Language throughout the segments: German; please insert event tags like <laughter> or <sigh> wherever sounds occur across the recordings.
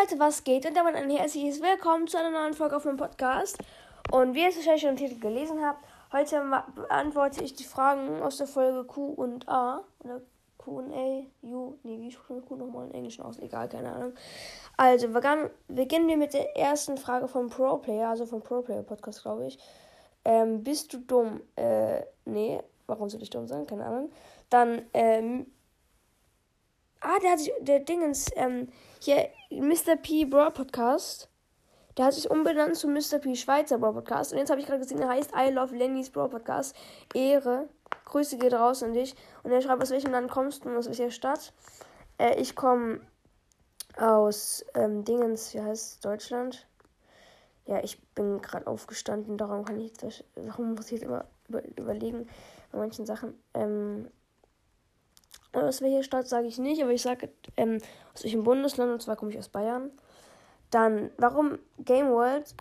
Leute, was geht? Und damit ein herzliches Willkommen zu einer neuen Folge auf meinem Podcast. Und wie ihr es wahrscheinlich schon im Titel gelesen habt, heute beantworte ich die Fragen aus der Folge Q und A. Oder Q und A, U. Nee, wie spricht Q nochmal in Englisch aus? Egal, keine Ahnung. Also, beginnen wir mit der ersten Frage vom Pro Player, also vom Pro Player Podcast, glaube ich. Ähm, bist du dumm? Äh, nee. Warum soll ich dumm sein? Keine Ahnung. Dann, ähm, Ah, der hat sich, der Dingens, ähm, hier, Mr. P Broad Podcast. Der hat sich umbenannt zu Mr. P Schweizer Broad Podcast. Und jetzt habe ich gerade gesehen, der heißt I Love Lennys Broad Podcast. Ehre. Grüße geht raus an dich. Und er schreibt, aus welchem Land kommst du und aus welcher Stadt? Äh, ich komme aus ähm, Dingens, wie heißt es, Deutschland. Ja, ich bin gerade aufgestanden, darum kann ich jetzt, darum muss ich jetzt immer über, überlegen bei manchen Sachen. Ähm, aus welcher Stadt sage ich nicht, aber ich sage ähm, aus welchem Bundesland und zwar komme ich aus Bayern. Dann, warum Game World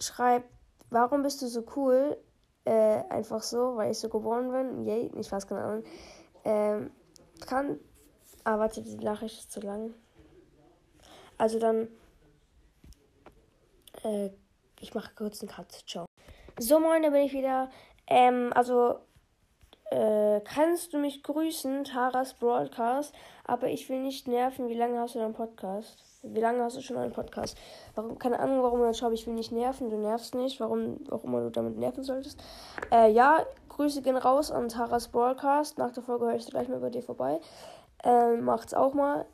schreibt, warum bist du so cool? Äh, einfach so, weil ich so geboren bin. Yay, ich weiß keine Ahnung. Ähm, kann. Ah, warte, die Nachricht ist zu lang. Also dann. Äh, ich mache kurz einen Cut. Ciao. So, moin, da bin ich wieder. Ähm, also äh, kannst du mich grüßen, Taras Broadcast, aber ich will nicht nerven. Wie lange hast du deinen Podcast? Wie lange hast du schon einen Podcast? Warum, keine Ahnung, warum dann schreibst, ich will nicht nerven, du nervst nicht, warum auch immer du damit nerven solltest. Äh, ja, Grüße gehen raus an Taras Broadcast. Nach der Folge höre ich gleich mal bei dir vorbei. Äh, macht's auch mal.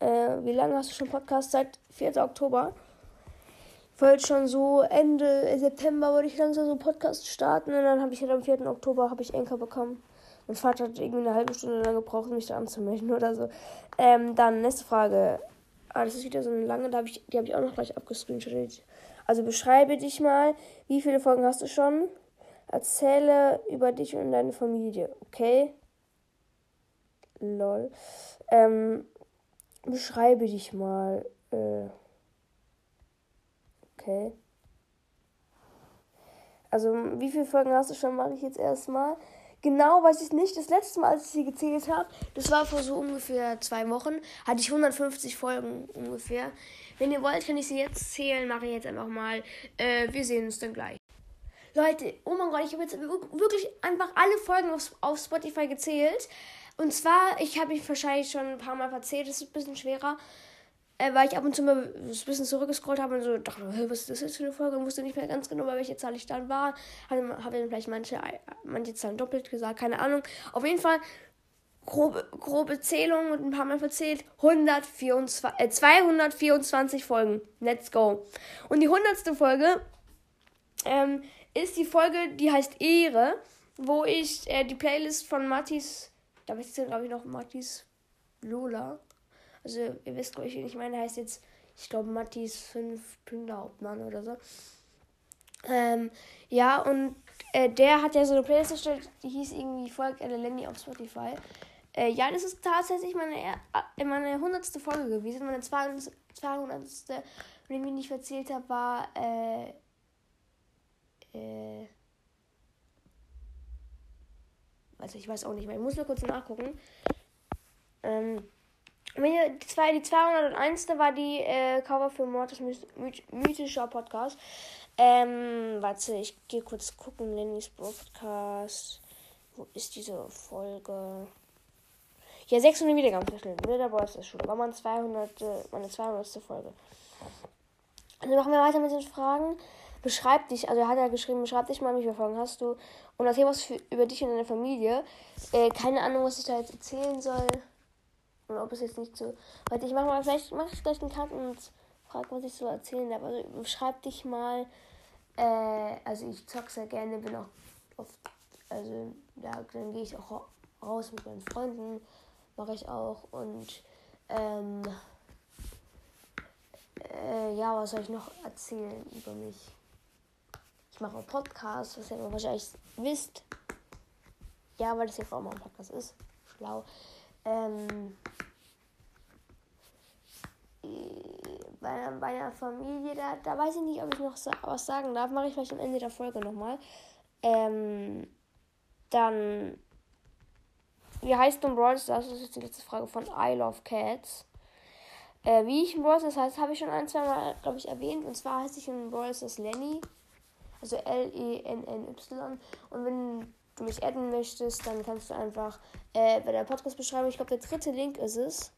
Äh, wie lange hast du schon Podcast? Seit 4. Oktober wollte schon so Ende September wollte ich langsam so einen Podcast starten und dann habe ich halt am 4. Oktober habe ich Enker bekommen. Mein Vater hat irgendwie eine halbe Stunde lang gebraucht, mich da anzumelden <laughs> oder so. Ähm, dann nächste Frage. Ah, das ist wieder so eine lange, da hab ich, die habe ich auch noch gleich abgescreenshottet. Also beschreibe dich mal, wie viele Folgen hast du schon? Erzähle über dich und deine Familie, okay? Lol. Ähm, beschreibe dich mal. Äh, Okay. Also, wie viele Folgen hast du schon? Mache ich jetzt erstmal. Genau weiß ich nicht. Das letzte Mal, als ich sie gezählt habe, das war vor so ungefähr zwei Wochen, hatte ich 150 Folgen ungefähr. Wenn ihr wollt, kann ich sie jetzt zählen. Mache ich jetzt einfach mal. Äh, wir sehen uns dann gleich. Leute, oh mein Gott, ich habe jetzt wirklich einfach alle Folgen auf, auf Spotify gezählt. Und zwar, ich habe mich wahrscheinlich schon ein paar Mal verzählt, das ist ein bisschen schwerer äh, weil ich ab und zu mal ein bisschen zurückgescrollt habe und so dachte, was ist das jetzt für eine Folge? Und wusste nicht mehr ganz genau, bei welcher Zahl ich dann war. Habe dann vielleicht manche, manche Zahlen doppelt gesagt, keine Ahnung. Auf jeden Fall grobe, grobe Zählung und ein paar Mal verzählt. 124, äh, 224 Folgen. Let's go. Und die 100. Folge ähm, ist die Folge, die heißt Ehre, wo ich äh, die Playlist von Mattis, da weiß ich glaube ich noch Mattis Lola also, ihr wisst, glaube ich, ich meine, heißt jetzt, ich glaube, Mattis 5 Hauptmann oder so. Ähm, ja, und äh, der hat ja so eine Playlist erstellt, die hieß irgendwie Folgt Lenny auf Spotify. Äh, ja, das ist tatsächlich meine, äh, meine 100. Folge gewesen. Meine 200. 200. Wenn ich mich nicht verzählt habe, war. Äh, äh, also ich weiß auch nicht mehr. Ich muss nur kurz nachgucken. Ähm, die, zwei, die 201. war die äh, Cover für Mortis mythischer Podcast. Ähm, warte, ich gehe kurz gucken. Lennys Podcast. Wo ist diese Folge? Ja, 600 Wiedergabenschnitt. Mit der Bolster-Schule. War meine 200, meine 200. Folge. Also machen wir weiter mit den Fragen. Beschreib dich, also er hat ja geschrieben, beschreib dich mal, wie viele Folgen hast du und erzähl was für, über dich und deine Familie. Äh, keine Ahnung, was ich da jetzt erzählen soll. Und ob es jetzt nicht so. Warte, ich mach mal, vielleicht mache ich gleich einen Cut und frag, was ich so erzählen darf. Also schreib dich mal. Äh, also ich zock sehr gerne, bin auch oft. Also da, dann gehe ich auch raus mit meinen Freunden. Mache ich auch. Und ähm, äh, ja, was soll ich noch erzählen über mich? Ich mache auch Podcasts, was ihr wahrscheinlich wisst. Ja, weil das ja vor allem ein Podcast ist. Schlau. Ähm, bei, bei einer Familie, da, da weiß ich nicht, ob ich noch was sagen darf. Mache ich vielleicht am Ende der Folge nochmal. Ähm, dann, wie heißt du Brawl Das ist die letzte Frage von I Love Cats. Äh, wie ich in Brawl das heißt, habe ich schon ein, zwei Mal, glaube ich, erwähnt. Und zwar heiße ich in Brawl das Lenny. Also L-E-N-N-Y. Und wenn du mich adden möchtest, dann kannst du einfach äh, bei der Podcast-Beschreibung, ich glaube, der dritte Link ist es.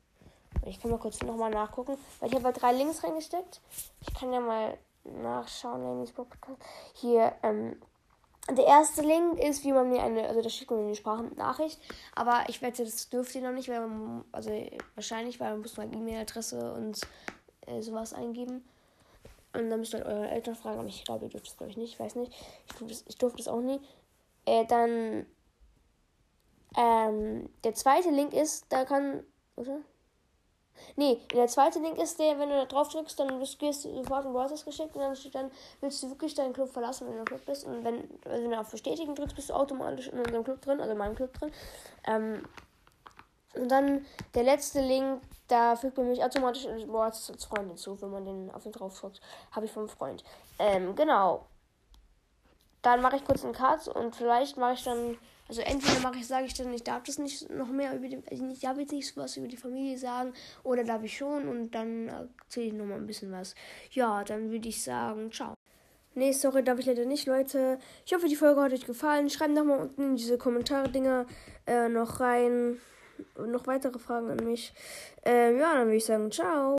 Ich kann mal kurz nochmal nachgucken, weil ich habe drei Links reingesteckt. Ich kann ja mal nachschauen, Lennys Podcast. Hier, ähm, der erste Link ist, wie man mir eine, also da schickt man mir eine Sprachnachricht, aber ich wette, das dürft ihr noch nicht, weil man, also wahrscheinlich, weil man muss mal E-Mail-Adresse und äh, sowas eingeben. Und dann müsst ihr halt eure Eltern fragen, aber ich glaube, ihr dürft es, glaube ich, nicht, ich weiß nicht. Ich durfte das, ich das auch nie. Äh, dann, ähm, der zweite Link ist, da kann, oder? Nee, der zweite Link ist der, wenn du da drauf drückst, dann wirst du sofort ein Browser geschickt und dann steht dann, willst du wirklich deinen Club verlassen, wenn du im Club bist. Und wenn, also wenn du auf Bestätigen drückst, bist du automatisch in unserem Club drin, also in meinem Club drin. Ähm, und dann der letzte Link, da fügt man mich automatisch in WhatsApp als Freund hinzu, wenn man den auf den drauf drückt. Habe ich vom Freund. Ähm, genau. Dann mache ich kurz einen Cut und vielleicht mache ich dann also entweder mache ich, sage ich dann, ich darf das nicht noch mehr über die, also ich darf jetzt nicht was über die Familie sagen, oder darf ich schon und dann erzähle ich noch mal ein bisschen was. Ja, dann würde ich sagen, ciao. Nee, sorry, darf ich leider nicht, Leute. Ich hoffe, die Folge hat euch gefallen. Schreibt noch mal unten in diese Kommentare-Dinger äh, noch rein. Noch weitere Fragen an mich. Äh, ja, dann würde ich sagen, ciao.